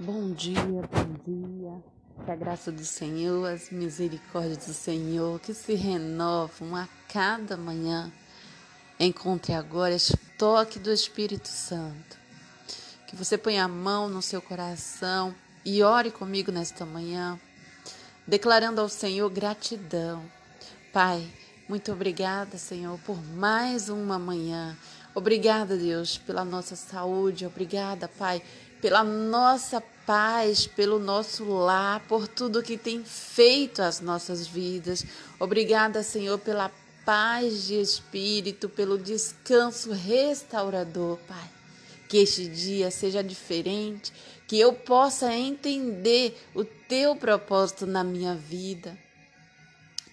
Bom dia, bom dia. Que a graça do Senhor, as misericórdias do Senhor, que se renovam a cada manhã, encontre agora este toque do Espírito Santo. Que você ponha a mão no seu coração e ore comigo nesta manhã, declarando ao Senhor gratidão. Pai, muito obrigada, Senhor, por mais uma manhã. Obrigada, Deus, pela nossa saúde. Obrigada, Pai, pela nossa paz, pelo nosso lar, por tudo que tem feito as nossas vidas. Obrigada, Senhor, pela paz de espírito, pelo descanso restaurador, Pai. Que este dia seja diferente, que eu possa entender o teu propósito na minha vida,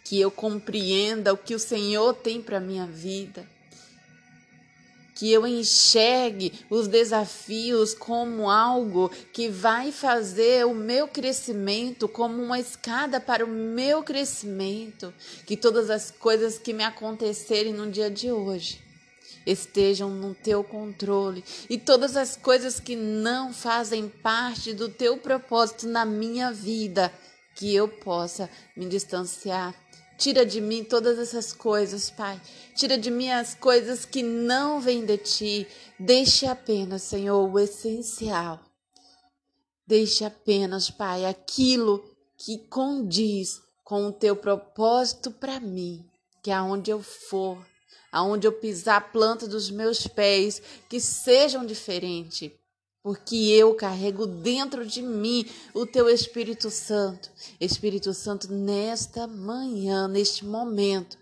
que eu compreenda o que o Senhor tem para minha vida que eu enxergue os desafios como algo que vai fazer o meu crescimento, como uma escada para o meu crescimento, que todas as coisas que me acontecerem no dia de hoje estejam no teu controle. E todas as coisas que não fazem parte do teu propósito na minha vida, que eu possa me distanciar Tira de mim todas essas coisas, Pai. Tira de mim as coisas que não vêm de ti. Deixe apenas, Senhor, o essencial. Deixe apenas, Pai, aquilo que condiz com o teu propósito para mim, que aonde eu for, aonde eu pisar a planta dos meus pés, que sejam diferentes porque eu carrego dentro de mim o teu Espírito Santo. Espírito Santo, nesta manhã, neste momento,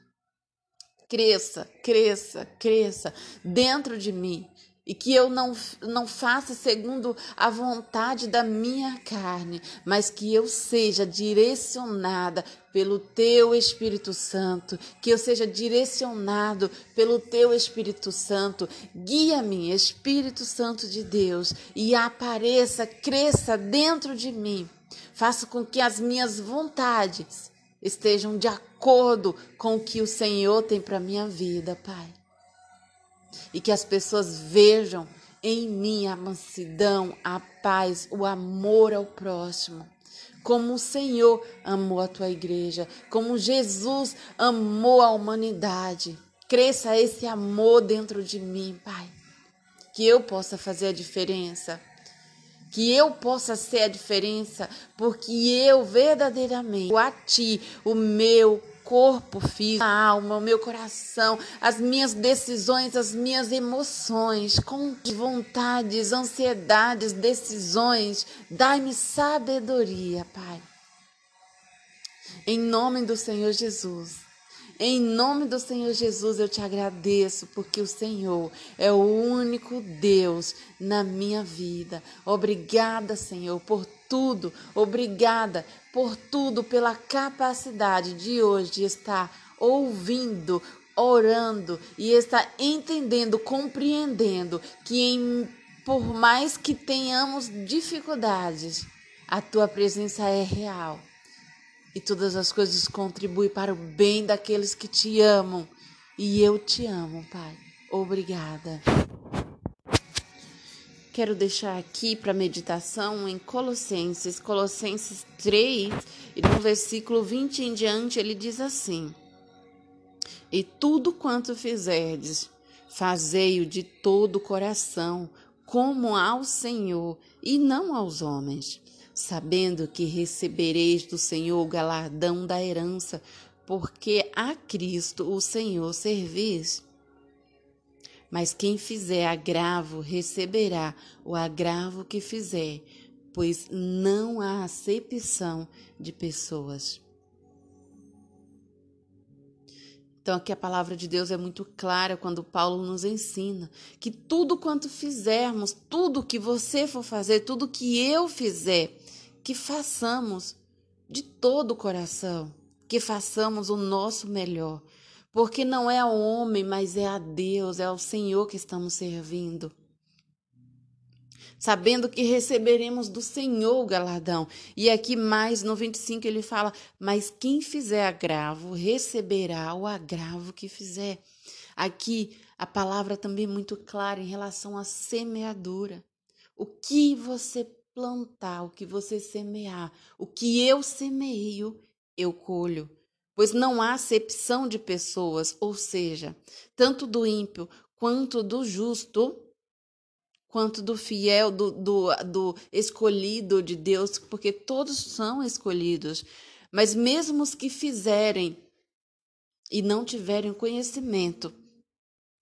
cresça, cresça, cresça dentro de mim e que eu não, não faça segundo a vontade da minha carne, mas que eu seja direcionada pelo teu Espírito Santo, que eu seja direcionado pelo teu Espírito Santo. Guia-me, Espírito Santo de Deus, e apareça, cresça dentro de mim. Faça com que as minhas vontades estejam de acordo com o que o Senhor tem para minha vida, Pai e que as pessoas vejam em mim a mansidão, a paz, o amor ao próximo. Como o Senhor amou a tua igreja, como Jesus amou a humanidade. Cresça esse amor dentro de mim, Pai. Que eu possa fazer a diferença. Que eu possa ser a diferença, porque eu verdadeiramente a Ti, o meu corpo físico, a alma, o meu coração, as minhas decisões, as minhas emoções, com vontades, ansiedades, decisões. Dai-me sabedoria, Pai. Em nome do Senhor Jesus. Em nome do Senhor Jesus, eu te agradeço, porque o Senhor é o único Deus na minha vida. Obrigada, Senhor, por tudo. Obrigada por tudo, pela capacidade de hoje estar ouvindo, orando e estar entendendo, compreendendo que em, por mais que tenhamos dificuldades, a tua presença é real e todas as coisas contribuem para o bem daqueles que te amam. E eu te amo, Pai. Obrigada. Quero deixar aqui para meditação em Colossenses, Colossenses 3, e no versículo 20 em diante ele diz assim: E tudo quanto fizerdes, fazei-o de todo o coração, como ao Senhor e não aos homens sabendo que recebereis do Senhor o galardão da herança, porque a Cristo o Senhor servis. Mas quem fizer agravo receberá o agravo que fizer, pois não há acepção de pessoas. Então, aqui a palavra de Deus é muito clara quando Paulo nos ensina que tudo quanto fizermos, tudo que você for fazer, tudo que eu fizer, que façamos de todo o coração, que façamos o nosso melhor, porque não é ao homem, mas é a Deus, é ao Senhor que estamos servindo. Sabendo que receberemos do Senhor o galardão. E aqui mais no 25 ele fala: Mas quem fizer agravo receberá o agravo que fizer. Aqui a palavra também é muito clara em relação à semeadura. O que você plantar, o que você semear, o que eu semeio, eu colho. Pois não há acepção de pessoas, ou seja, tanto do ímpio quanto do justo, quanto do fiel, do, do, do escolhido de Deus, porque todos são escolhidos. Mas mesmo os que fizerem e não tiverem conhecimento,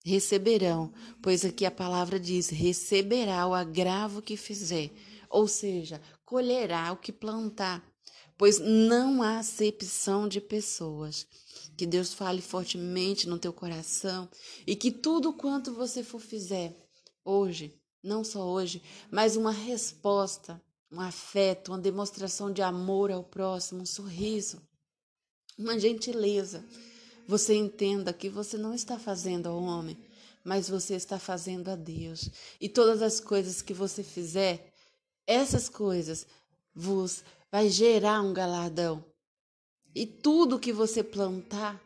receberão, pois aqui a palavra diz: receberá o agravo que fizer, ou seja, colherá o que plantar, pois não há acepção de pessoas. Que Deus fale fortemente no teu coração e que tudo quanto você for fizer hoje, não só hoje, mas uma resposta, um afeto, uma demonstração de amor ao próximo, um sorriso, uma gentileza você entenda que você não está fazendo ao homem, mas você está fazendo a Deus. E todas as coisas que você fizer, essas coisas vos vai gerar um galardão. E tudo que você plantar,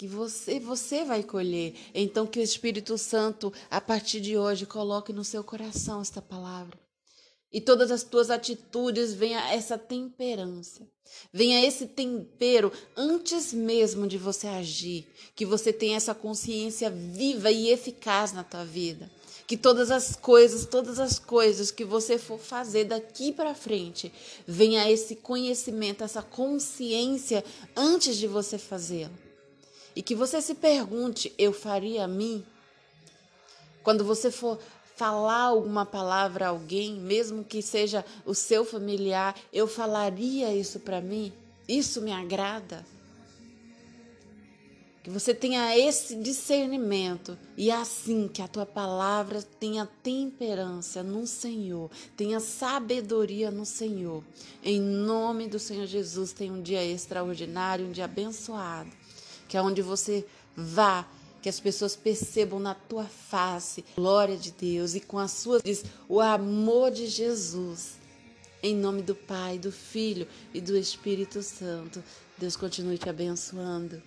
que você você vai colher. Então que o Espírito Santo a partir de hoje coloque no seu coração esta palavra e todas as tuas atitudes venha essa temperança. Venha esse tempero antes mesmo de você agir, que você tenha essa consciência viva e eficaz na tua vida. Que todas as coisas, todas as coisas que você for fazer daqui para frente, venha esse conhecimento, essa consciência antes de você fazê-lo. E que você se pergunte: eu faria a mim? Quando você for falar alguma palavra a alguém, mesmo que seja o seu familiar, eu falaria isso para mim? Isso me agrada? Que você tenha esse discernimento e assim que a tua palavra tenha temperança no Senhor, tenha sabedoria no Senhor. Em nome do Senhor Jesus, tenha um dia extraordinário, um dia abençoado. Que aonde você vá, que as pessoas percebam na tua face glória de Deus e com as suas diz o amor de Jesus. Em nome do Pai, do Filho e do Espírito Santo. Deus continue te abençoando.